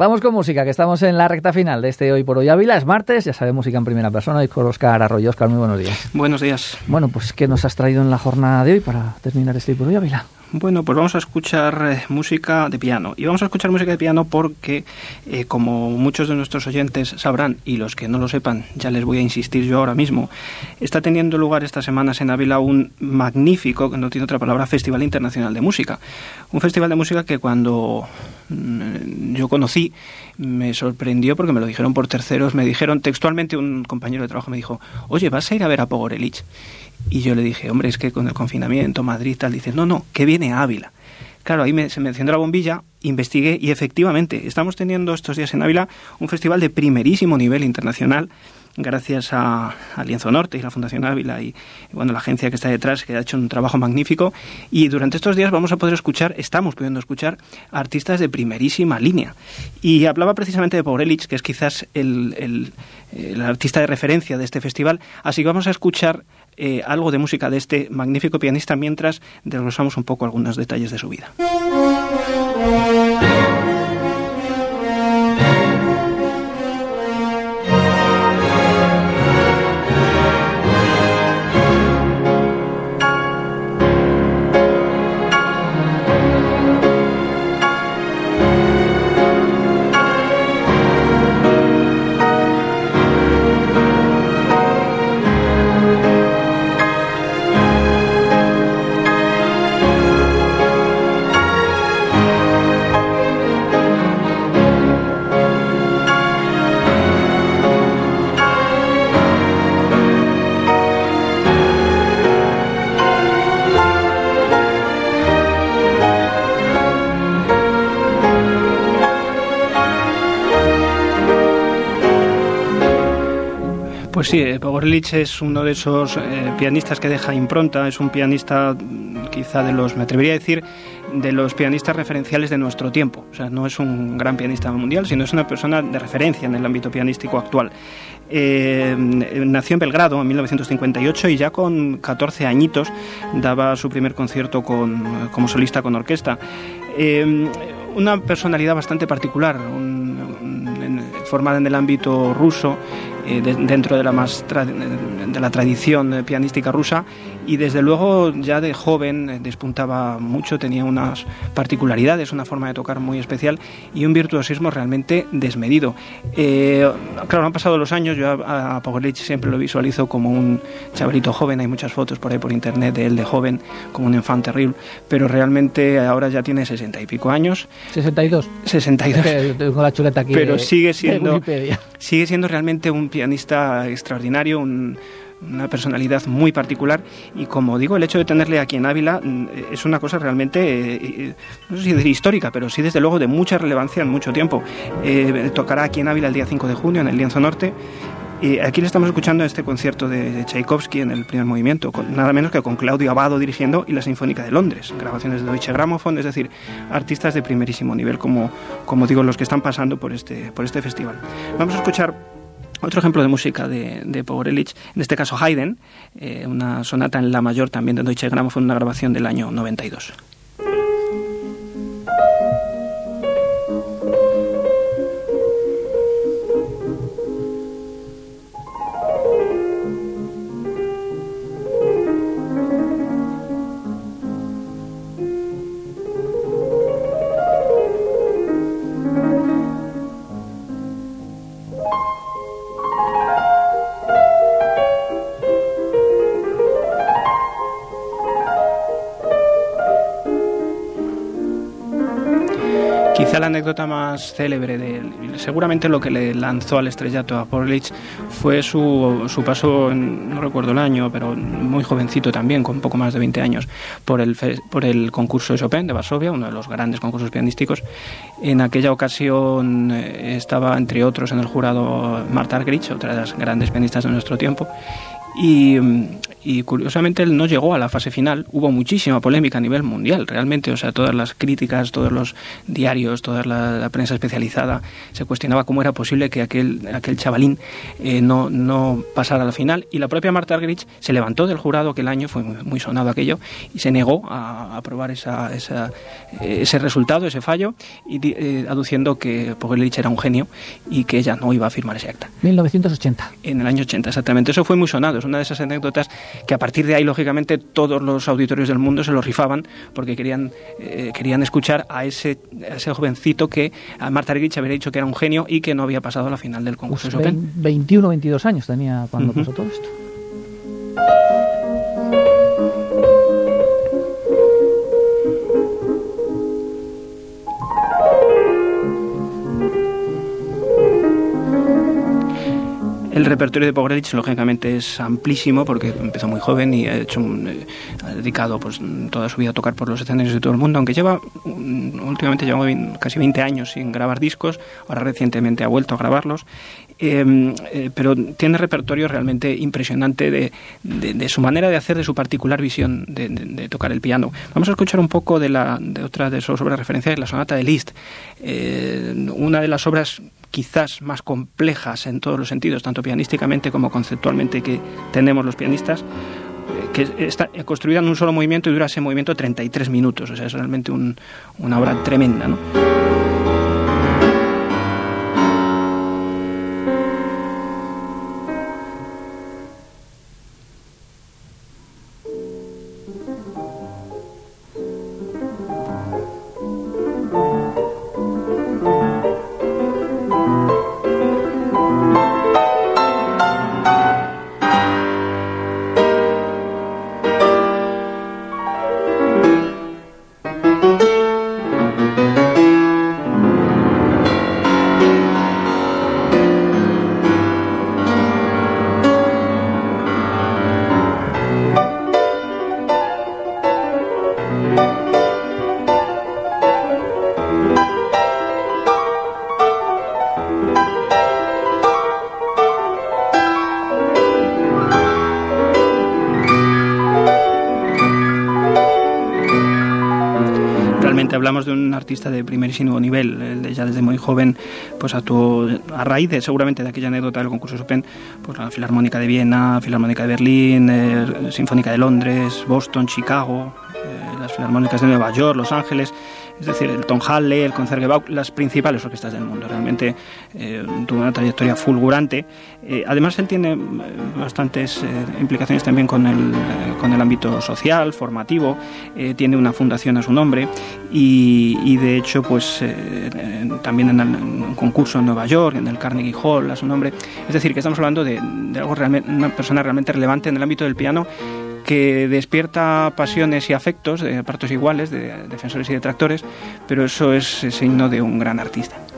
Vamos con música, que estamos en la recta final de este Hoy por Hoy Ávila. Es martes, ya sabe, música en primera persona. Y por Oscar Arroyo. Oscar, muy buenos días. Buenos días. Bueno, pues ¿qué nos has traído en la jornada de hoy para terminar este Hoy por Hoy Ávila? Bueno, pues vamos a escuchar eh, música de piano. Y vamos a escuchar música de piano porque, eh, como muchos de nuestros oyentes sabrán, y los que no lo sepan, ya les voy a insistir yo ahora mismo, está teniendo lugar estas semanas en Ávila un magnífico, que no tiene otra palabra, Festival Internacional de Música. Un festival de música que cuando mm, yo conocí me sorprendió porque me lo dijeron por terceros, me dijeron textualmente un compañero de trabajo me dijo, oye, ¿vas a ir a ver a Pogorelich? Y yo le dije, hombre, es que con el confinamiento, Madrid, tal, dice, no, no, que viene a Ávila. Claro, ahí me, se me encendió la bombilla, investigué y efectivamente estamos teniendo estos días en Ávila un festival de primerísimo nivel internacional gracias a, Lienzo Norte y la Fundación Ávila y, bueno, la agencia que está detrás, que ha hecho un trabajo magnífico. Y durante estos días vamos a poder escuchar, estamos pudiendo escuchar artistas de primerísima línea. Y hablaba precisamente de Porelich, que es quizás el, el, el artista de referencia de este festival. Así que vamos a escuchar eh, algo de música de este magnífico pianista mientras desglosamos un poco algunos detalles de su vida. Pues sí, eh, Pogorlich es uno de esos eh, pianistas que deja impronta, es un pianista mm, quizá de los, me atrevería a decir, de los pianistas referenciales de nuestro tiempo. O sea, no es un gran pianista mundial, sino es una persona de referencia en el ámbito pianístico actual. Eh, nació en Belgrado en 1958 y ya con 14 añitos daba su primer concierto con, como solista con orquesta. una personalidad bastante particular, formada en el ámbito ruso, eh, dentro de la, más de la tradición pianística rusa y desde luego ya de joven eh, despuntaba mucho, tenía unas particularidades, una forma de tocar muy especial y un virtuosismo realmente desmedido. Eh, claro, han pasado los años, yo a, a siempre lo visualizo como un chavalito joven, hay muchas fotos por ahí por internet de él de joven, como un infante terrible, pero realmente ahora ya tiene sesenta y pico años. ¿62? 62. Tengo la chuleta aquí pero sigue siendo, sigue siendo realmente un pianista extraordinario, una personalidad muy particular y como digo, el hecho de tenerle aquí en Ávila mm, es una cosa realmente, eh, eh, no sé si decir histórica, pero sí desde luego de mucha relevancia en mucho tiempo. Eh, tocará aquí en Ávila el día 5 de junio en el Lienzo Norte. Y aquí le estamos escuchando este concierto de Tchaikovsky en el primer movimiento, con, nada menos que con Claudio Abado dirigiendo y la Sinfónica de Londres, grabaciones de Deutsche Grammophon, es decir, artistas de primerísimo nivel, como, como digo, los que están pasando por este, por este festival. Vamos a escuchar otro ejemplo de música de, de Pogorelich, en este caso Haydn, eh, una sonata en la mayor también de Deutsche Grammophon, una grabación del año 92. Anécdota más célebre de seguramente lo que le lanzó al estrellato a Porlich fue su, su paso, no recuerdo el año, pero muy jovencito también, con poco más de 20 años, por el, por el concurso de Chopin de Varsovia, uno de los grandes concursos pianísticos. En aquella ocasión eh, estaba, entre otros, en el jurado Marta Argerich, otra de las grandes pianistas de nuestro tiempo, y, y curiosamente él no llegó a la fase final. Hubo muchísima polémica a nivel mundial, realmente. O sea, todas las críticas, todos los diarios, toda la, prensa especializada se cuestionaba cómo era posible que aquel, aquel chavalín eh, no, no pasara a la final. Y la propia Marta Argerich se levantó del jurado aquel año, fue muy, sonado aquello, y se negó a aprobar esa, esa, ese resultado, ese fallo, y, eh, aduciendo que Pogorelic era un genio y que ella no iba a firmar ese acta. 1980. En el año 80, exactamente. Eso fue muy sonado. Es una de esas anécdotas que a partir de ahí, lógicamente, todos los auditorios del mundo se lo rifaban porque querían, eh, querían escuchar a ese, ese jovencito que a Marta Argerich había dicho que era un genio y que no había pasado a la final del concurso pues de 21 22 años tenía cuando pasó todo esto. Repertorio de Pogrelich, lógicamente, es amplísimo porque empezó muy joven y ha, hecho eh, ha dedicado pues, toda su vida a tocar por los escenarios de todo el mundo, aunque lleva, mm, últimamente lleva casi 20 años sin grabar discos, ahora recientemente ha vuelto a grabarlos, em, eh, pero tiene repertorio realmente impresionante de, de, su manera de hacer, de su particular visión de, tocar el piano. Vamos a escuchar un poco de, la, de otra de sus obras referencias, la sonata de Liszt, eh, una de las obras quizás más complejas en todos los sentidos, tanto pianísticamente como conceptualmente que tenemos los pianistas, eh, que está construida en un solo movimiento y dura ese movimiento 33 minutos, o sea, es realmente una obra tremenda. ¿no? Hablamos de un artista de primerísimo nivel, ya desde muy joven pues actuó a raíz de seguramente de aquella anécdota del concurso Chopin, pues la Filarmónica de Viena, Filarmónica de Berlín, eh, Sinfónica de Londres, Boston, Chicago, eh, las Filarmónicas de Nueva York, Los Ángeles, es decir, el Tom Halle, el Concertgebouw, las principales orquestas del mundo. Realmente eh, tuvo una trayectoria fulgurante. Eh, además, él tiene eh, bastantes implicaciones también con el, con el ámbito social, formativo. tiene una fundación a su nombre y, de hecho, pues también en, un concurso en Nueva York, en el Carnegie Hall a su nombre. Es decir, que estamos hablando de, de algo realmente, una persona realmente relevante en el ámbito del piano que despierta pasiones y afectos de partos iguales, de defensores y detractores, pero eso es signo de un gran artista.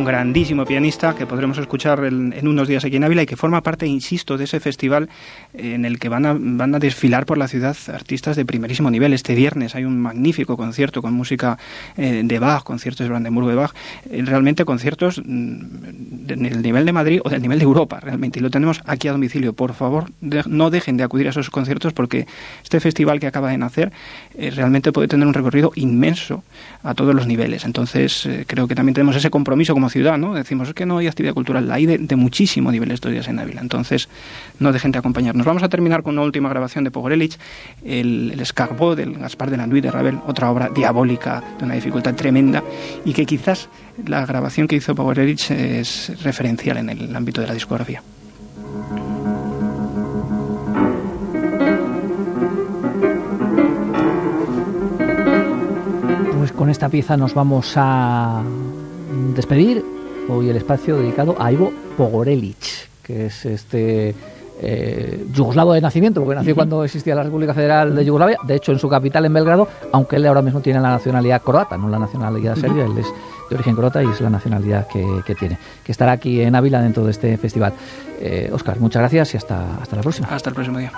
Un grandísimo pianista que podremos escuchar en, unos días aquí en Ávila y que forma parte, insisto, de ese festival en el que van a, van a desfilar por la ciudad artistas de primerísimo nivel. Este viernes hay un magnífico concierto con música eh, de Bach, conciertos de Brandenburgo de Bach, eh, realmente conciertos mm, del nivel de Madrid o del nivel de Europa, realmente, y lo tenemos aquí a domicilio. Por favor, no dejen de acudir a esos conciertos porque este festival que acaba de nacer eh, realmente puede tener un recorrido inmenso a todos los niveles. Entonces, creo que también tenemos ese compromiso como ciudad, ¿no? Decimos, es que no hay actividad cultural, la hay de, muchísimo nivel estos días en Ávila. Entonces, no dejen de acompañarnos. Vamos a terminar con una última grabación de Pogorelich, el, el Escarbot del Gaspar de la Nuit de Ravel, otra obra diabólica de una dificultad tremenda y que quizás la grabación que hizo Pogorelich es referencial en el ámbito de la discografía. Pues con esta pieza nos vamos a despedir. Hoy el espacio dedicado a Ivo Pogorelic, que es este eh, yugoslavo de nacimiento, porque nació cuando existía la República Federal de Yugoslavia, de hecho en su capital, en Belgrado, aunque él ahora mismo tiene la nacionalidad croata, no la nacionalidad serbia, él es de origen croata y es la nacionalidad que, tiene, que estará aquí en Ávila dentro de este festival. Oscar, eh, muchas gracias y hasta, hasta la próxima. Hasta el próximo día.